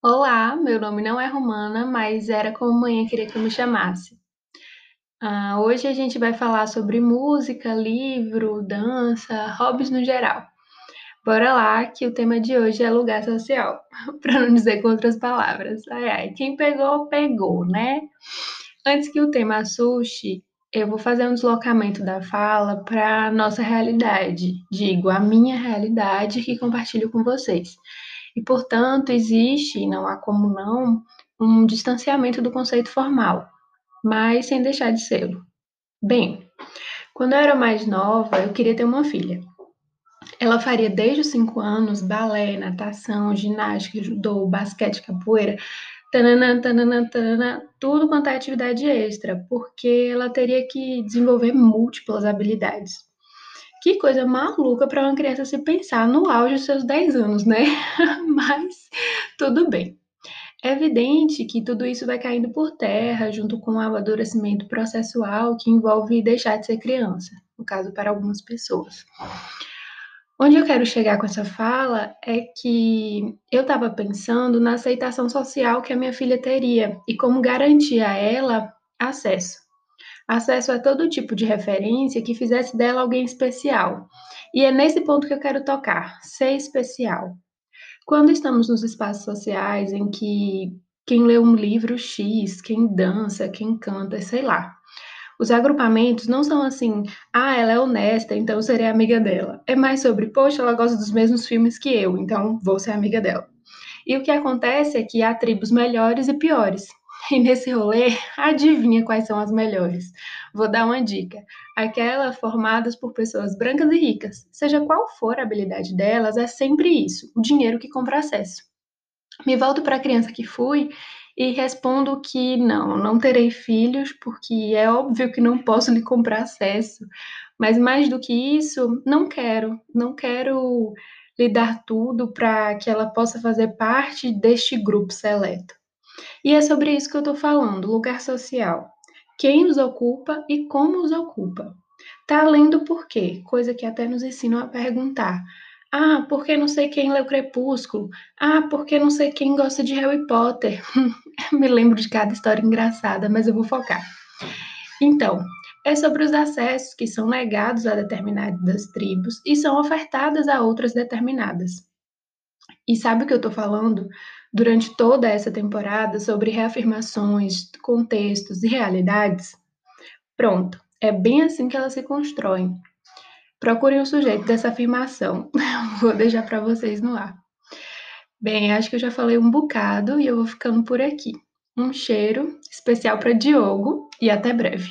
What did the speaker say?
Olá, meu nome não é Romana, mas era como mãe queria que eu me chamasse. Ah, hoje a gente vai falar sobre música, livro, dança, hobbies no geral. Bora lá, que o tema de hoje é lugar social, para não dizer com outras palavras. Ai, ai, quem pegou, pegou, né? Antes que o tema assuste, eu vou fazer um deslocamento da fala para nossa realidade, digo, a minha realidade que compartilho com vocês. E, portanto, existe, não há como não, um distanciamento do conceito formal, mas sem deixar de ser. Bem, quando eu era mais nova, eu queria ter uma filha. Ela faria desde os 5 anos balé, natação, ginástica, judô, basquete, capoeira, tananã, tananã, tananã, tudo quanto é atividade extra, porque ela teria que desenvolver múltiplas habilidades. Que coisa maluca para uma criança se pensar no auge dos seus 10 anos, né? Mas tudo bem. É evidente que tudo isso vai caindo por terra junto com o amadurecimento processual que envolve deixar de ser criança, no caso para algumas pessoas. Onde eu quero chegar com essa fala é que eu estava pensando na aceitação social que a minha filha teria e como garantir a ela acesso acesso a todo tipo de referência que fizesse dela alguém especial. E é nesse ponto que eu quero tocar, ser especial. Quando estamos nos espaços sociais em que quem lê um livro X, quem dança, quem canta, sei lá. Os agrupamentos não são assim, ah, ela é honesta, então eu serei amiga dela. É mais sobre, poxa, ela gosta dos mesmos filmes que eu, então vou ser amiga dela. E o que acontece é que há tribos melhores e piores. E nesse rolê, adivinha quais são as melhores? Vou dar uma dica. Aquelas formadas por pessoas brancas e ricas. Seja qual for a habilidade delas, é sempre isso: o dinheiro que compra acesso. Me volto para a criança que fui e respondo que não, não terei filhos, porque é óbvio que não posso lhe comprar acesso. Mas mais do que isso, não quero, não quero lhe dar tudo para que ela possa fazer parte deste grupo seleto. E é sobre isso que eu estou falando, lugar social. Quem os ocupa e como os ocupa. Tá além do porquê, coisa que até nos ensinam a perguntar. Ah, porque não sei quem o Crepúsculo? Ah, porque não sei quem gosta de Harry Potter? Me lembro de cada história engraçada, mas eu vou focar. Então, é sobre os acessos que são negados a determinadas tribos e são ofertadas a outras determinadas. E sabe o que eu estou falando? durante toda essa temporada sobre reafirmações, contextos e realidades? Pronto, é bem assim que elas se constroem. Procurem o sujeito dessa afirmação. vou deixar para vocês no ar. Bem, acho que eu já falei um bocado e eu vou ficando por aqui. Um cheiro especial para Diogo e até breve.